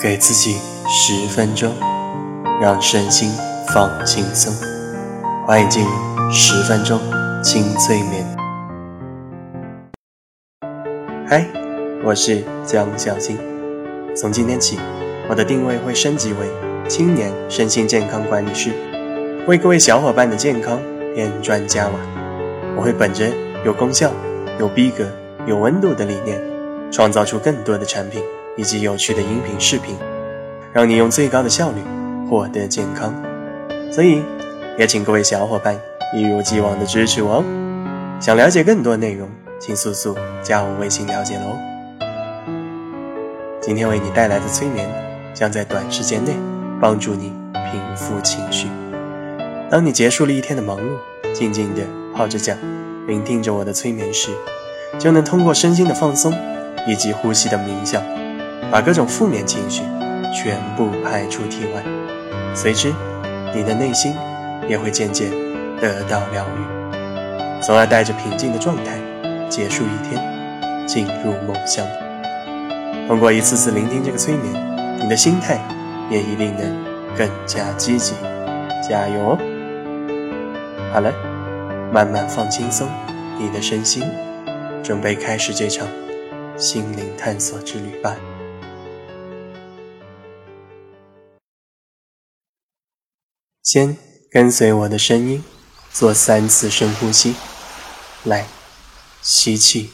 给自己十分钟，让身心放轻松。欢迎进入十分钟轻催眠。嗨，我是江小新。从今天起，我的定位会升级为青年身心健康管理师，为各位小伙伴的健康添砖加瓦。我会本着有功效、有逼格、有温度的理念，创造出更多的产品。以及有趣的音频视频，让你用最高的效率获得健康。所以，也请各位小伙伴一如既往的支持我哦。想了解更多内容，请速速加我微信了解喽。今天为你带来的催眠，将在短时间内帮助你平复情绪。当你结束了一天的忙碌，静静地泡着脚，聆听着我的催眠时，就能通过身心的放松以及呼吸的冥想。把各种负面情绪全部排出体外，随之，你的内心也会渐渐得到疗愈，从而带着平静的状态结束一天，进入梦乡。通过一次次聆听这个催眠，你的心态也一定能更加积极。加油哦！好了，慢慢放轻松你的身心，准备开始这场心灵探索之旅吧。先跟随我的声音，做三次深呼吸。来，吸气，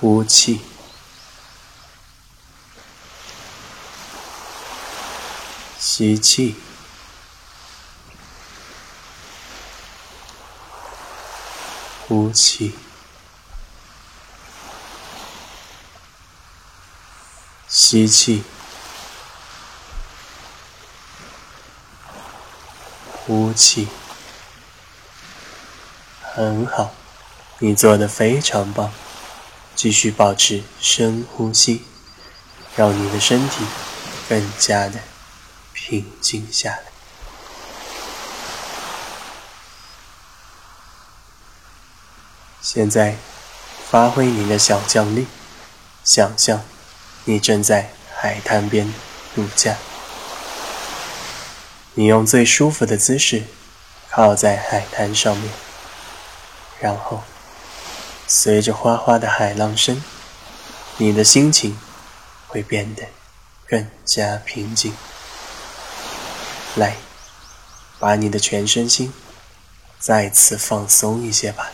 呼气，吸气，呼气。吸气，呼气，很好，你做的非常棒。继续保持深呼吸，让你的身体更加的平静下来。现在，发挥你的想象力，想象。你正在海滩边度假，你用最舒服的姿势靠在海滩上面，然后随着哗哗的海浪声，你的心情会变得更加平静。来，把你的全身心再次放松一些吧。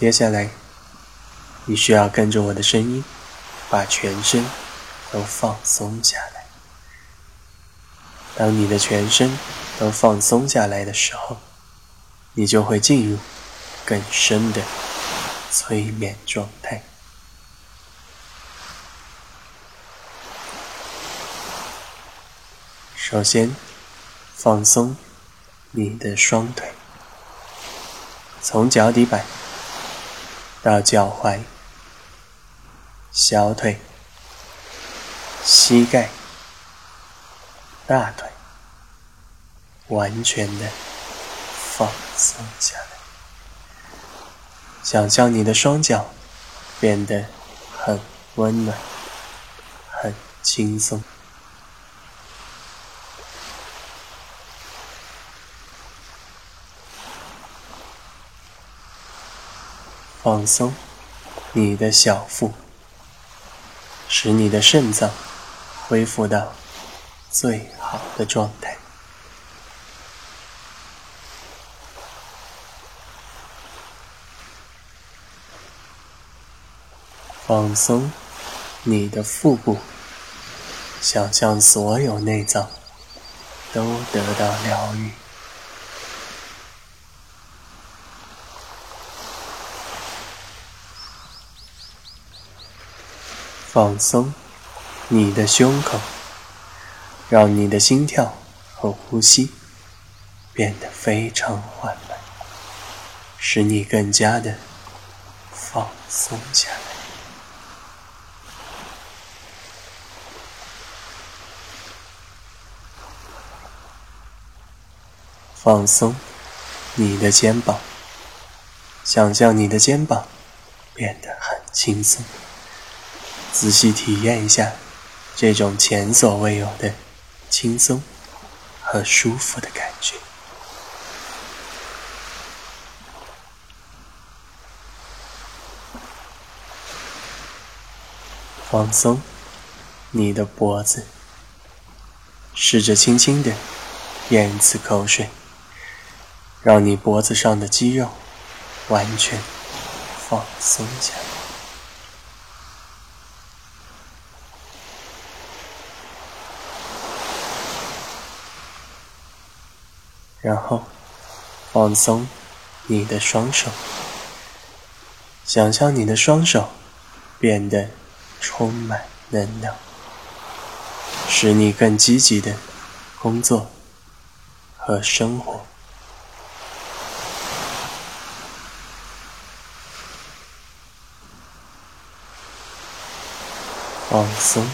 接下来，你需要跟着我的声音，把全身都放松下来。当你的全身都放松下来的时候，你就会进入更深的催眠状态。首先，放松你的双腿，从脚底板。到脚踝、小腿、膝盖、大腿，完全的放松下来。想象你的双脚变得很温暖、很轻松。放松你的小腹，使你的肾脏恢复到最好的状态。放松你的腹部，想象所有内脏都得到疗愈。放松你的胸口，让你的心跳和呼吸变得非常缓慢，使你更加的放松下来。放松你的肩膀，想象你的肩膀变得很轻松。仔细体验一下这种前所未有的轻松和舒服的感觉。放松你的脖子，试着轻轻的咽一次口水。让你脖子上的肌肉完全放松下来，然后放松你的双手，想象你的双手变得充满能量，使你更积极的工作和生活。放松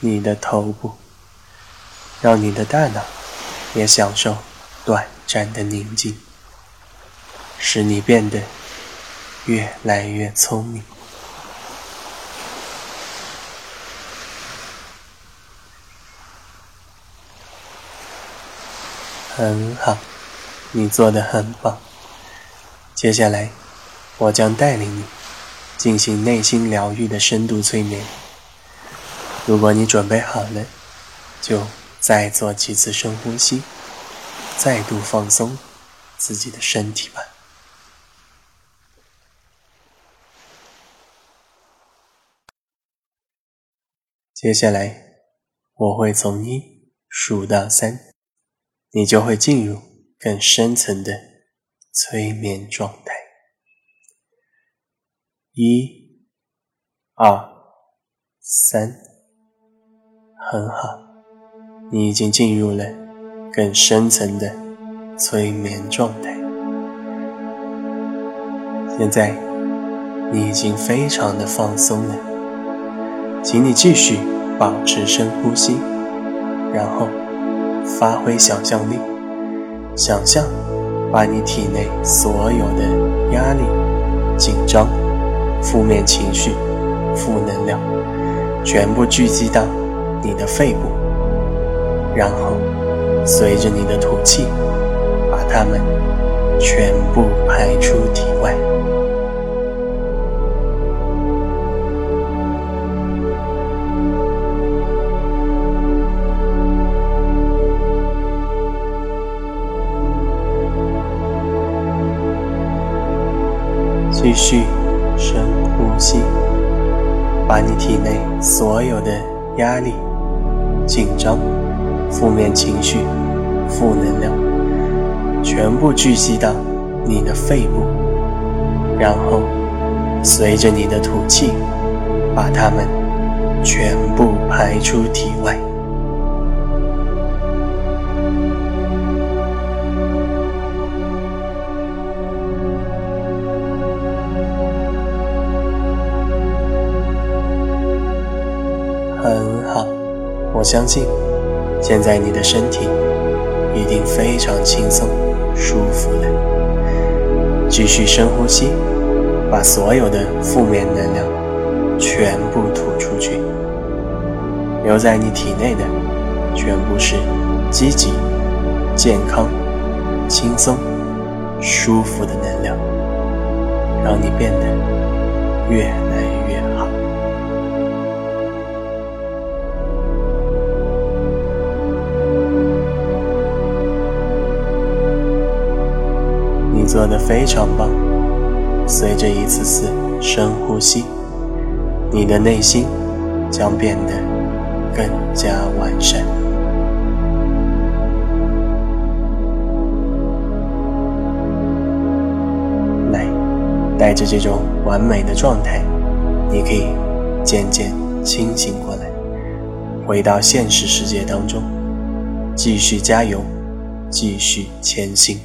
你的头部，让你的大脑也享受短暂的宁静，使你变得越来越聪明。很好，你做的很棒。接下来，我将带领你进行内心疗愈的深度催眠。如果你准备好了，就再做几次深呼吸，再度放松自己的身体吧。接下来我会从一数到三，你就会进入更深层的催眠状态。一、二、三。很好，你已经进入了更深层的催眠状态。现在你已经非常的放松了，请你继续保持深呼吸，然后发挥想象力，想象把你体内所有的压力、紧张、负面情绪、负能量全部聚集到。你的肺部，然后随着你的吐气，把它们全部排出体外。继续深呼吸，把你体内所有的压力。紧张、负面情绪、负能量，全部聚集到你的肺部，然后随着你的吐气，把它们全部排出体外。很好我相信，现在你的身体一定非常轻松、舒服了。继续深呼吸，把所有的负面能量全部吐出去。留在你体内的全部是积极、健康、轻松、舒服的能量，让你变得越来越做得非常棒。随着一次次深呼吸，你的内心将变得更加完善。来，带着这种完美的状态，你可以渐渐清醒过来，回到现实世界当中，继续加油，继续前行。